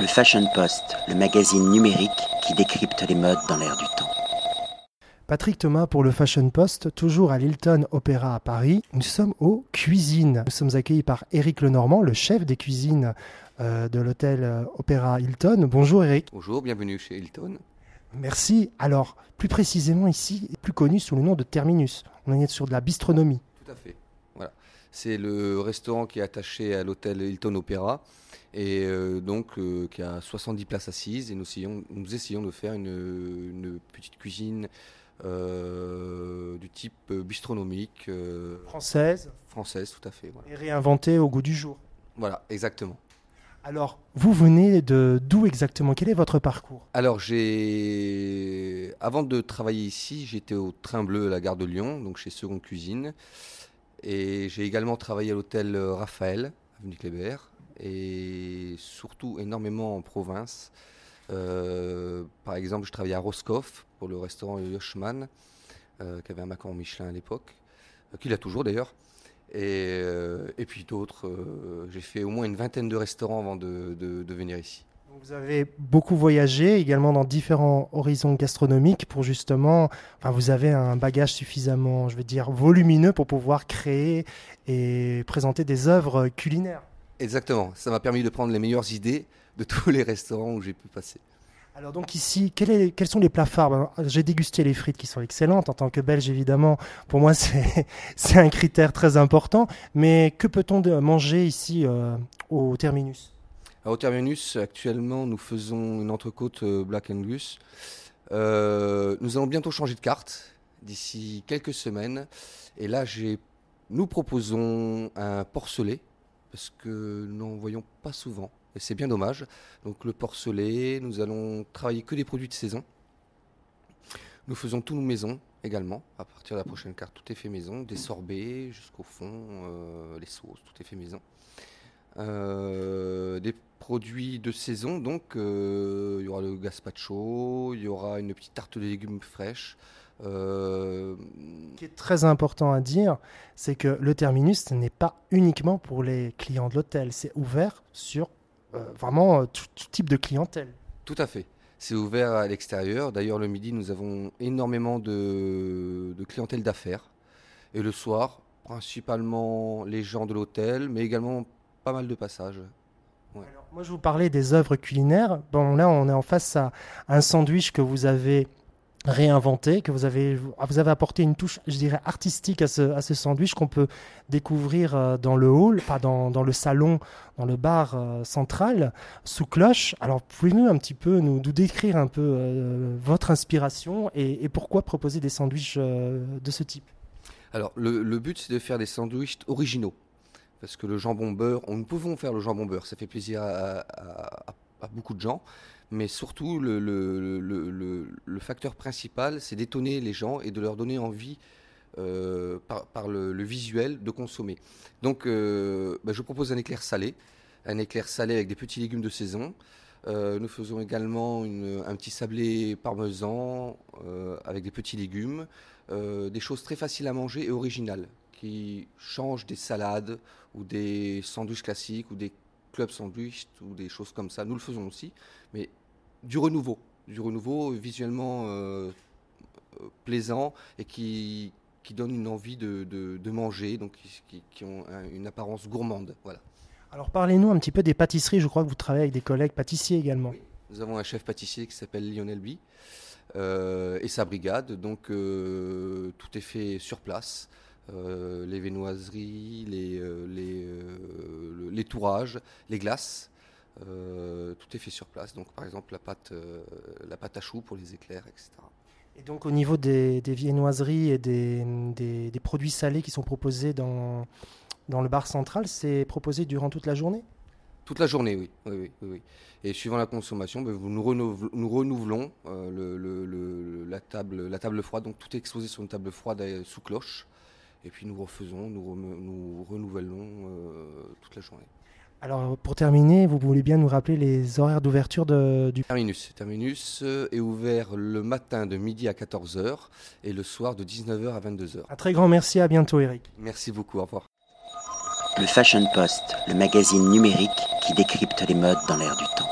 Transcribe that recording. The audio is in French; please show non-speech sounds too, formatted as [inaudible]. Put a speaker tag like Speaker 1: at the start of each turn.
Speaker 1: Le Fashion Post, le magazine numérique qui décrypte les modes dans l'air du temps.
Speaker 2: Patrick Thomas pour le Fashion Post, toujours à l'Hilton Opéra à Paris. Nous sommes aux cuisines. Nous sommes accueillis par Éric Lenormand, le chef des cuisines euh, de l'hôtel euh, Opéra Hilton. Bonjour Éric.
Speaker 3: Bonjour, bienvenue chez Hilton.
Speaker 2: Merci. Alors, plus précisément ici, plus connu sous le nom de Terminus. On est sur de la bistronomie.
Speaker 3: Tout à fait. C'est le restaurant qui est attaché à l'hôtel Hilton Opéra et euh, donc euh, qui a 70 places assises et nous essayons, nous essayons de faire une, une petite cuisine euh, du type bistronomique.
Speaker 2: Française
Speaker 3: française, tout à fait. Voilà,
Speaker 2: et réinventée au goût du jour.
Speaker 3: Voilà, exactement.
Speaker 2: Alors, vous venez de d'où exactement? Quel est votre parcours?
Speaker 3: Alors, j'ai. Avant de travailler ici, j'étais au Train Bleu à la gare de Lyon, donc chez Seconde Cuisine. Et j'ai également travaillé à l'hôtel Raphaël, avenue Kléber, et surtout énormément en province. Euh, par exemple, je travaillais à Roscoff pour le restaurant Yoshman, euh, qui avait un macaron Michelin à l'époque, euh, qu'il a toujours d'ailleurs. Et, euh, puis d'autres. euh, j'ai fait au moins une vingtaine de restaurants avant de venir ici.
Speaker 2: Vous avez beaucoup voyagé également dans différents horizons gastronomiques pour justement, enfin vous avez un bagage suffisamment, je veux dire, volumineux pour pouvoir créer et présenter des œuvres culinaires.
Speaker 3: Exactement, ça m'a permis de prendre les meilleures idées de [laughs] tous les restaurants où j'ai pu passer.
Speaker 2: Alors donc ici, quel est- quels sont les plats phares Ben, J'ai dégusté les frites qui sont excellentes en tant que Belge évidemment. Pour moi [laughs] c'est un critère très important. Mais que peut-on manger ici euh, au terminus?
Speaker 3: Au Terminus, actuellement, nous faisons une entrecôte euh, Black Angus. Euh, nous allons bientôt changer de carte d'ici quelques semaines. Et là, nous proposons un porcelet parce que nous n'en voyons pas souvent. Et c'est bien dommage. Donc le porcelet, nous allons travailler que des produits de saison. Nous faisons tout maison également. À partir de la prochaine carte, tout est fait maison, des sorbets jusqu'au fond, euh, les sauces, tout est fait maison. Euh, des produits de saison, donc euh, il y aura le gazpacho, il y aura une petite tarte de légumes fraîches. euh,
Speaker 2: Ce qui est très important à dire, c'est que le terminus ce n'est pas uniquement pour les clients de l'hôtel. C'est ouvert sur vraiment tout, tout type de clientèle.
Speaker 3: Tout à fait. C'est ouvert à l'extérieur. D'ailleurs, le midi, nous avons énormément de, de clientèle d'affaires. Et le soir, principalement les gens de l'hôtel, mais également pas mal de passages.
Speaker 2: Alors, moi, je vous parlais des œuvres culinaires. Bon, là, on est en face à un sandwich que vous avez réinventé, que vous avez, vous avez apporté une touche, je dirais, artistique à ce, à ce sandwich qu'on peut découvrir euh, dans le hall, pas dans, dans le salon, dans le bar euh, central, sous cloche. Alors, pouvez-vous un petit peu nous, nous décrire un peu euh, votre inspiration et, et pourquoi proposer des sandwichs euh, de ce type?
Speaker 3: Alors, le, le but, c'est de faire des sandwichs originaux. Parce que le jambon beurre, nous pouvons faire le jambon beurre, ça fait plaisir à, beaucoup de gens. Mais surtout, le, facteur principal, c'est d'étonner les gens et de leur donner envie, euh, par, le, visuel, de consommer. Donc, euh, bah, je propose un éclair salé, un éclair salé avec des petits légumes de saison. Euh, nous faisons également un petit sablé parmesan avec des petits légumes. Des choses très faciles à manger et originales, qui changent des salades ou des sandwichs classiques ou des clubs sandwich ou des choses comme ça. Nous le faisons aussi, mais du renouveau, du renouveau visuellement euh, euh, plaisant et qui, qui donne une envie de, de- de manger, donc qui, qui- qui ont un- une apparence gourmande. Voilà.
Speaker 2: Alors, parlez-nous un petit peu des pâtisseries. Je crois que vous travaillez avec des collègues pâtissiers également.
Speaker 3: Nous avons un chef pâtissier qui s'appelle Lionel Bly euh, et sa brigade. Donc euh, tout est fait sur place. Euh, les viennoiseries, les, euh, les, euh, le- les tourages, les glaces. tout est fait sur place. Donc par exemple la pâte, la pâte à choux pour les éclairs, etc.
Speaker 2: Et donc au niveau des, des viennoiseries et des, des- des produits salés qui sont proposés dans, dans le bar central, c'est proposé durant toute la journée?
Speaker 3: Toute la journée, oui. oui, oui, oui. Et suivant la consommation, ben, nous, renouvel- nous renouvelons euh, le- le- le- la, table, la table froide. Donc tout est exposé sur une table froide sous cloche. Et puis nous refaisons, nous, rem- nous renouvelons euh, toute la journée.
Speaker 2: Alors pour terminer, vous voulez bien nous rappeler les horaires d'ouverture de- du...
Speaker 3: Terminus. Terminus euh, est ouvert le matin de midi à 14h et le soir de 19h à 22h.
Speaker 2: Un très grand merci, à bientôt Eric.
Speaker 3: Merci beaucoup, au revoir.
Speaker 1: Le Fashion Post, le magazine numérique qui décrypte les modes dans l'air du temps.